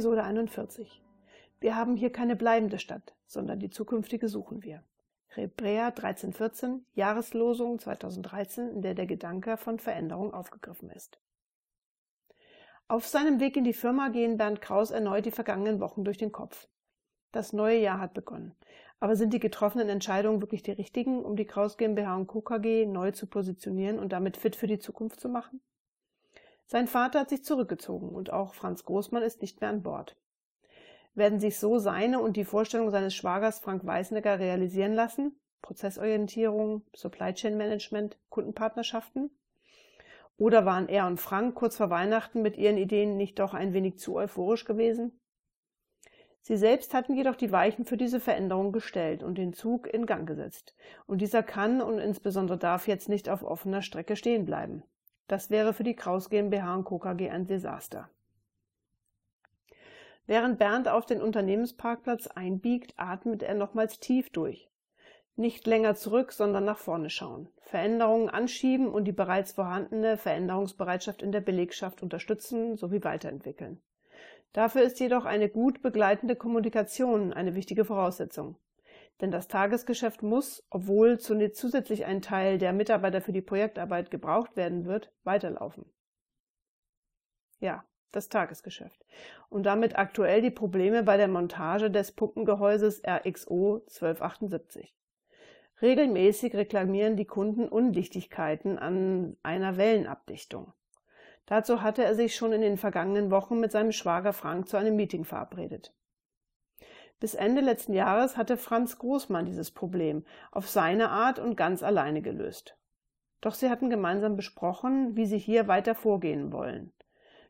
Episode 41. Wir haben hier keine bleibende Stadt, sondern die zukünftige suchen wir. Hebräer 13,14, Jahreslosung 2013, in der der Gedanke von Veränderung aufgegriffen ist. Auf seinem Weg in die Firma gehen Bernd Kraus erneut die vergangenen Wochen durch den Kopf. Das neue Jahr hat begonnen. Aber sind die getroffenen Entscheidungen wirklich die richtigen, um die Kraus GmbH und Co. KG neu zu positionieren und damit fit für die Zukunft zu machen? Sein Vater hat sich zurückgezogen und auch Franz Großmann ist nicht mehr an Bord. Werden sich so seine und die Vorstellung seines Schwagers Frank Weißnecker realisieren lassen? Prozessorientierung, Supply Chain Management, Kundenpartnerschaften? Oder waren er und Frank kurz vor Weihnachten mit ihren Ideen nicht doch ein wenig zu euphorisch gewesen? Sie selbst hatten jedoch die Weichen für diese Veränderung gestellt und den Zug in Gang gesetzt. Und dieser kann und insbesondere darf jetzt nicht auf offener Strecke stehen bleiben. Das wäre für die Kraus GmbH und Co. KG ein Desaster. Während Bernd auf den Unternehmensparkplatz einbiegt, atmet er nochmals tief durch. Nicht länger zurück, sondern nach vorne schauen. Veränderungen anschieben und die bereits vorhandene Veränderungsbereitschaft in der Belegschaft unterstützen sowie weiterentwickeln. Dafür ist jedoch eine gut begleitende Kommunikation eine wichtige Voraussetzung. Denn das Tagesgeschäft muss, obwohl zusätzlich ein Teil der Mitarbeiter für die Projektarbeit gebraucht werden wird, weiterlaufen. Ja, das Tagesgeschäft. Und damit aktuell die Probleme bei der Montage des Pumpengehäuses RXO 1278. Regelmäßig reklamieren die Kunden Undichtigkeiten an einer Wellenabdichtung. Dazu hatte er sich schon in den vergangenen Wochen mit seinem Schwager Frank zu einem Meeting verabredet. Bis Ende letzten Jahres hatte Franz Großmann dieses Problem auf seine Art und ganz alleine gelöst. Doch sie hatten gemeinsam besprochen, wie sie hier weiter vorgehen wollen.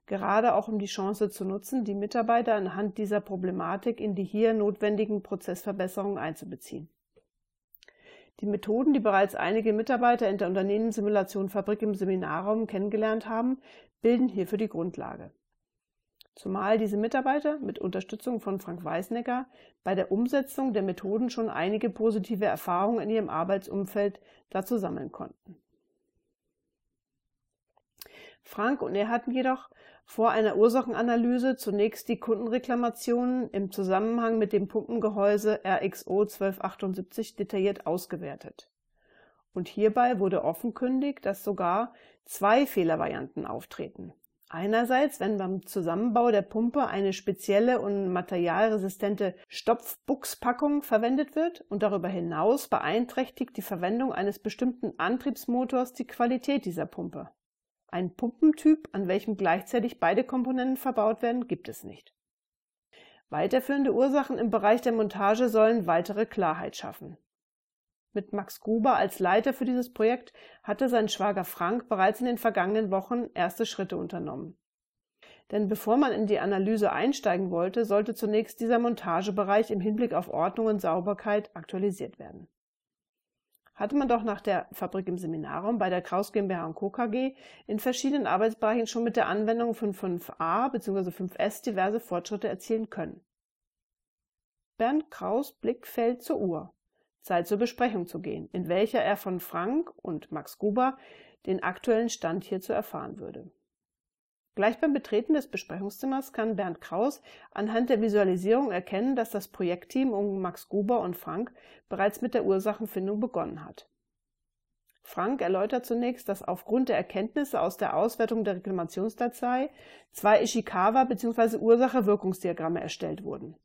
Gerade auch um die Chance zu nutzen, die Mitarbeiter anhand dieser Problematik in die hier notwendigen Prozessverbesserungen einzubeziehen. Die Methoden, die bereits einige Mitarbeiter in der Unternehmenssimulation Fabrik im Seminarraum kennengelernt haben, bilden hierfür die Grundlage. Zumal diese Mitarbeiter mit Unterstützung von Frank Weißnecker bei der Umsetzung der Methoden schon einige positive Erfahrungen in ihrem Arbeitsumfeld dazu sammeln konnten. Frank und er hatten jedoch vor einer Ursachenanalyse zunächst die Kundenreklamationen im Zusammenhang mit dem Pumpengehäuse RXO 1278 detailliert ausgewertet. Und hierbei wurde offenkundig, dass sogar zwei Fehlervarianten auftreten. Einerseits, wenn beim Zusammenbau der Pumpe eine spezielle und materialresistente Stopfbuchspackung verwendet wird und darüber hinaus beeinträchtigt die Verwendung eines bestimmten Antriebsmotors die Qualität dieser Pumpe. Ein Pumpentyp, an welchem gleichzeitig beide Komponenten verbaut werden, gibt es nicht. Weiterführende Ursachen im Bereich der Montage sollen weitere Klarheit schaffen. Mit Max Gruber als Leiter für dieses Projekt hatte sein Schwager Frank bereits in den vergangenen Wochen erste Schritte unternommen. Denn bevor man in die Analyse einsteigen wollte, sollte zunächst dieser Montagebereich im Hinblick auf Ordnung und Sauberkeit aktualisiert werden. Hatte man doch nach der Fabrik im Seminarraum bei der Kraus GmbH Co. KG in verschiedenen Arbeitsbereichen schon mit der Anwendung von 5a bzw. 5s diverse Fortschritte erzielen können. Bernd Kraus Blick fällt zur Uhr. Zeit zur Besprechung zu gehen, in welcher er von Frank und Max Gruber den aktuellen Stand hierzu erfahren würde. Gleich beim Betreten des Besprechungszimmers kann Bernd Kraus anhand der Visualisierung erkennen, dass das Projektteam um Max Gruber und Frank bereits mit der Ursachenfindung begonnen hat. Frank erläutert zunächst, dass aufgrund der Erkenntnisse aus der Auswertung der Reklamationsdatei zwei Ishikawa bzw. Ursache-Wirkungsdiagramme erstellt wurden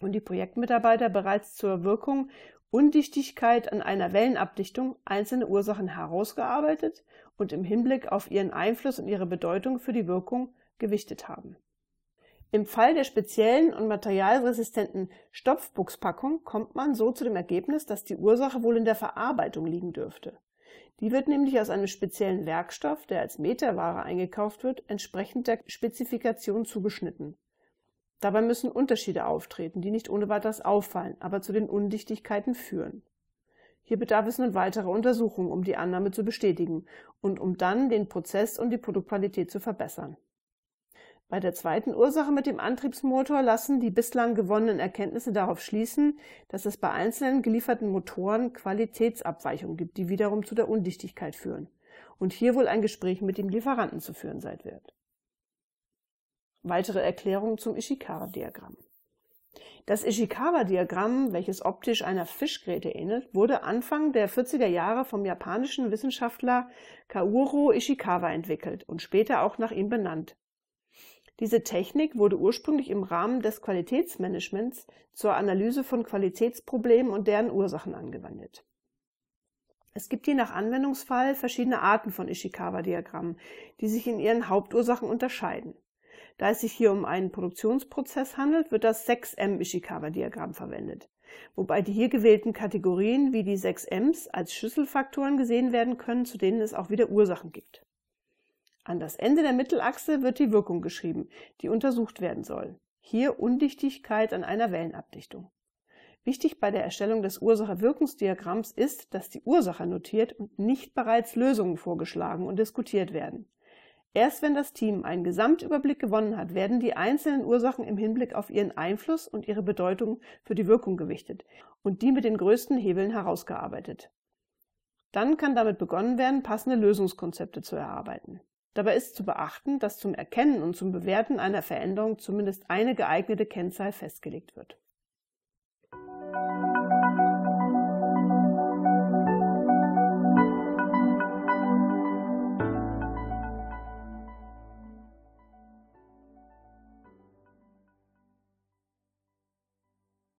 und die Projektmitarbeiter bereits zur Wirkung Undichtigkeit an einer Wellenabdichtung einzelne Ursachen herausgearbeitet und im Hinblick auf ihren Einfluss und ihre Bedeutung für die Wirkung gewichtet haben. Im Fall der speziellen und materialresistenten Stopfbuchspackung kommt man so zu dem Ergebnis, dass die Ursache wohl in der Verarbeitung liegen dürfte. Die wird nämlich aus einem speziellen Werkstoff, der als Meterware eingekauft wird, entsprechend der Spezifikation zugeschnitten. Dabei müssen Unterschiede auftreten, die nicht ohne weiteres auffallen, aber zu den Undichtigkeiten führen. Hier bedarf es nun weiterer Untersuchungen, um die Annahme zu bestätigen und um dann den Prozess und die Produktqualität zu verbessern. Bei der zweiten Ursache mit dem Antriebsmotor lassen die bislang gewonnenen Erkenntnisse darauf schließen, dass es bei einzelnen gelieferten Motoren Qualitätsabweichungen gibt, die wiederum zu der Undichtigkeit führen und hier wohl ein Gespräch mit dem Lieferanten zu führen sein wird. Weitere Erklärung zum Ishikawa-Diagramm. Das Ishikawa-Diagramm, welches optisch einer Fischgräte ähnelt, wurde Anfang der 40er Jahre vom japanischen Wissenschaftler Kaoru Ishikawa entwickelt und später auch nach ihm benannt. Diese Technik wurde ursprünglich im Rahmen des Qualitätsmanagements zur Analyse von Qualitätsproblemen und deren Ursachen angewendet. Es gibt je nach Anwendungsfall verschiedene Arten von Ishikawa-Diagrammen, die sich in ihren Hauptursachen unterscheiden. Da es sich hier um einen Produktionsprozess handelt, wird das 6M Ishikawa-Diagramm verwendet, wobei die hier gewählten Kategorien wie die 6 Ms als Schlüsselfaktoren gesehen werden können, zu denen es auch wieder Ursachen gibt. An das Ende der Mittelachse wird die Wirkung geschrieben, die untersucht werden soll. Hier Undichtigkeit an einer Wellenabdichtung. Wichtig bei der Erstellung des Ursache-Wirkungsdiagramms ist, dass die Ursache notiert und nicht bereits Lösungen vorgeschlagen und diskutiert werden. Erst wenn das Team einen Gesamtüberblick gewonnen hat, werden die einzelnen Ursachen im Hinblick auf ihren Einfluss und ihre Bedeutung für die Wirkung gewichtet und die mit den größten Hebeln herausgearbeitet. Dann kann damit begonnen werden, passende Lösungskonzepte zu erarbeiten. Dabei ist zu beachten, dass zum Erkennen und zum Bewerten einer Veränderung zumindest eine geeignete Kennzahl festgelegt wird